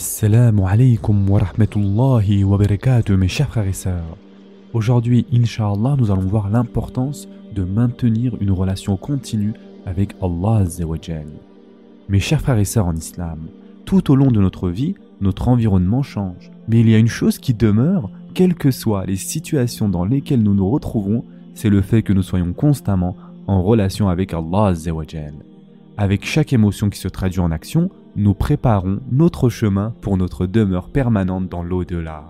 Assalamu alaikum wa rahmatullahi wa barakatuh mes chers frères et sœurs. Aujourd'hui, Inch'Allah, nous allons voir l'importance de maintenir une relation continue avec Allah. Mes chers frères et sœurs en islam, tout au long de notre vie, notre environnement change. Mais il y a une chose qui demeure, quelles que soient les situations dans lesquelles nous nous retrouvons, c'est le fait que nous soyons constamment en relation avec Allah. Avec chaque émotion qui se traduit en action, nous préparons notre chemin pour notre demeure permanente dans l'au-delà.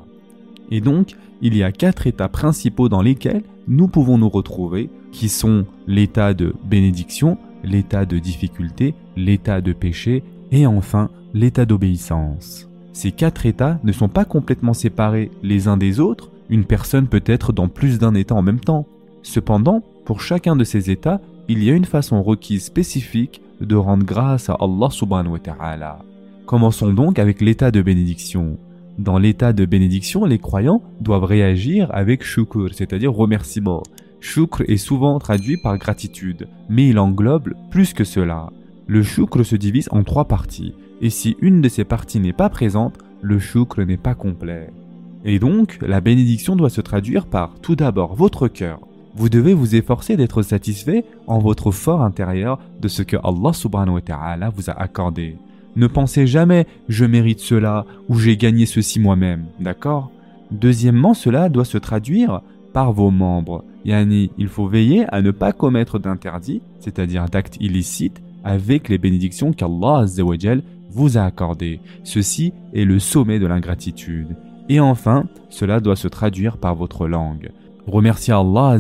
Et donc, il y a quatre états principaux dans lesquels nous pouvons nous retrouver, qui sont l'état de bénédiction, l'état de difficulté, l'état de péché et enfin l'état d'obéissance. Ces quatre états ne sont pas complètement séparés les uns des autres, une personne peut être dans plus d'un état en même temps. Cependant, pour chacun de ces états, il y a une façon requise spécifique de rendre grâce à Allah subhanahu wa ta'ala. Commençons donc avec l'état de bénédiction. Dans l'état de bénédiction, les croyants doivent réagir avec shukr, c'est-à-dire remerciement. Shukr est souvent traduit par gratitude, mais il englobe plus que cela. Le shukr se divise en trois parties, et si une de ces parties n'est pas présente, le shukr n'est pas complet. Et donc, la bénédiction doit se traduire par tout d'abord votre cœur. Vous devez vous efforcer d'être satisfait en votre fort intérieur de ce que Allah subhanahu wa ta'ala vous a accordé. Ne pensez jamais je mérite cela ou j'ai gagné ceci moi-même, d'accord? Deuxièmement, cela doit se traduire par vos membres. Yani, il faut veiller à ne pas commettre d'interdits, c'est-à-dire d'actes illicites, avec les bénédictions qu'Allah vous a accordées. Ceci est le sommet de l'ingratitude. Et enfin, cela doit se traduire par votre langue. Remercier Allah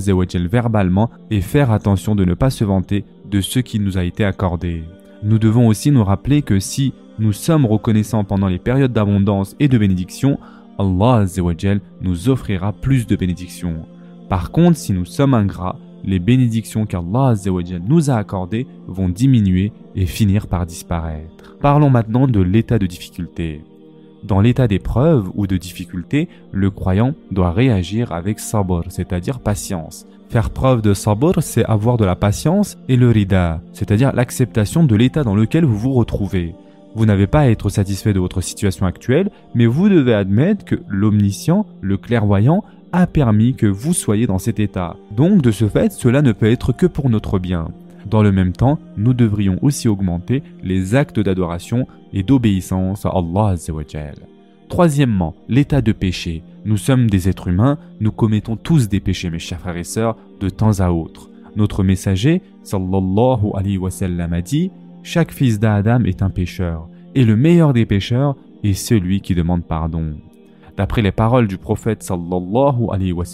verbalement et faire attention de ne pas se vanter de ce qui nous a été accordé. Nous devons aussi nous rappeler que si nous sommes reconnaissants pendant les périodes d'abondance et de bénédiction, Allah nous offrira plus de bénédictions. Par contre, si nous sommes ingrats, les bénédictions qu'Allah nous a accordées vont diminuer et finir par disparaître. Parlons maintenant de l'état de difficulté. Dans l'état d'épreuve ou de difficulté, le croyant doit réagir avec sabr, c'est-à-dire patience. Faire preuve de sabr, c'est avoir de la patience, et le rida, c'est-à-dire l'acceptation de l'état dans lequel vous vous retrouvez. Vous n'avez pas à être satisfait de votre situation actuelle, mais vous devez admettre que l'omniscient, le clairvoyant, a permis que vous soyez dans cet état. Donc de ce fait, cela ne peut être que pour notre bien. Dans le même temps, nous devrions aussi augmenter les actes d'adoration et d'obéissance à Allah Troisièmement, l'état de péché. Nous sommes des êtres humains, nous commettons tous des péchés, mes chers frères et sœurs, de temps à autre. Notre messager, sallallahu alayhi wa sallam, a dit Chaque fils d'Adam est un pécheur, et le meilleur des pécheurs est celui qui demande pardon. D'après les paroles du prophète sallallahu alayhi wa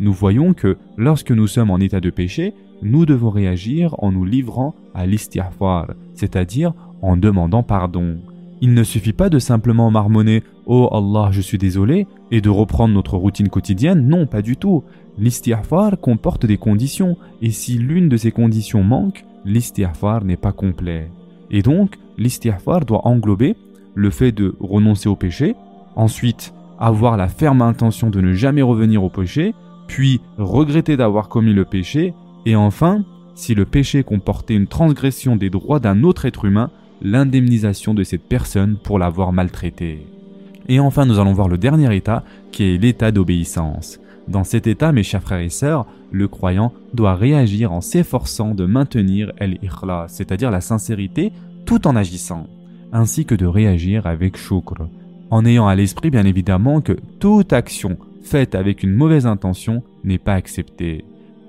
nous voyons que lorsque nous sommes en état de péché, nous devons réagir en nous livrant à l'istighfar, c'est-à-dire en demandant pardon. Il ne suffit pas de simplement marmonner Oh Allah, je suis désolé et de reprendre notre routine quotidienne, non, pas du tout. L'istighfar comporte des conditions et si l'une de ces conditions manque, l'istighfar n'est pas complet. Et donc, l'istighfar doit englober le fait de renoncer au péché, ensuite avoir la ferme intention de ne jamais revenir au péché, puis regretter d'avoir commis le péché, et enfin, si le péché comportait une transgression des droits d'un autre être humain, l'indemnisation de cette personne pour l'avoir maltraité. Et enfin, nous allons voir le dernier état, qui est l'état d'obéissance. Dans cet état, mes chers frères et sœurs, le croyant doit réagir en s'efforçant de maintenir el-ikhla, c'est-à-dire la sincérité, tout en agissant, ainsi que de réagir avec shukr, en ayant à l'esprit bien évidemment que toute action faite avec une mauvaise intention n'est pas acceptée.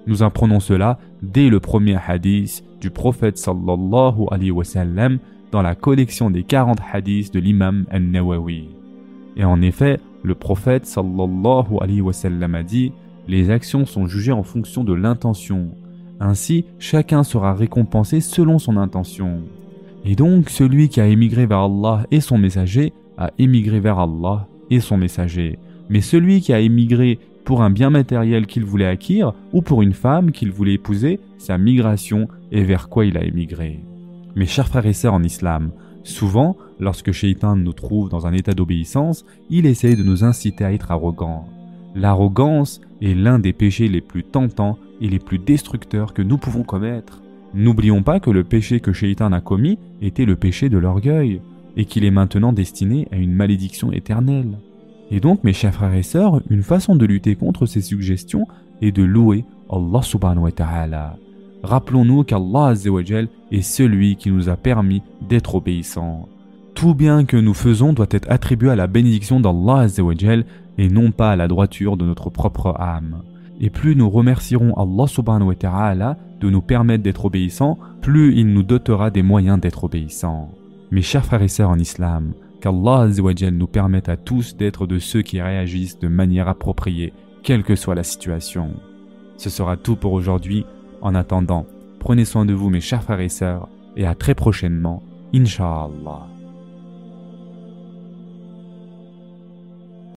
Nous apprenons cela dès le premier hadith du prophète sallallahu alayhi wa sallam dans la collection des 40 hadiths de l'imam al-Nawawi. Et en effet, le prophète sallallahu alayhi wa sallam a dit Les actions sont jugées en fonction de l'intention. Ainsi, chacun sera récompensé selon son intention. Et donc, celui qui a émigré vers Allah et son messager a émigré vers Allah et son messager. Mais celui qui a émigré pour un bien matériel qu'il voulait acquérir ou pour une femme qu'il voulait épouser, sa migration est vers quoi il a émigré. Mes chers frères et sœurs en islam, souvent, lorsque Shaitan nous trouve dans un état d'obéissance, il essaye de nous inciter à être arrogants. L'arrogance est l'un des péchés les plus tentants et les plus destructeurs que nous pouvons commettre. N'oublions pas que le péché que Shaitan a commis était le péché de l'orgueil. Et qu'il est maintenant destiné à une malédiction éternelle. Et donc, mes chers frères et sœurs, une façon de lutter contre ces suggestions est de louer Allah subhanahu wa ta'ala. Rappelons-nous qu'Allah est celui qui nous a permis d'être obéissants. Tout bien que nous faisons doit être attribué à la bénédiction d'Allah et non pas à la droiture de notre propre âme. Et plus nous remercierons Allah subhanahu wa ta'ala de nous permettre d'être obéissants, plus il nous dotera des moyens d'être obéissants. Mes chers frères et sœurs en islam, qu'Allah nous permette à tous d'être de ceux qui réagissent de manière appropriée, quelle que soit la situation. Ce sera tout pour aujourd'hui. En attendant, prenez soin de vous mes chers frères et sœurs, et à très prochainement, Inch'Allah.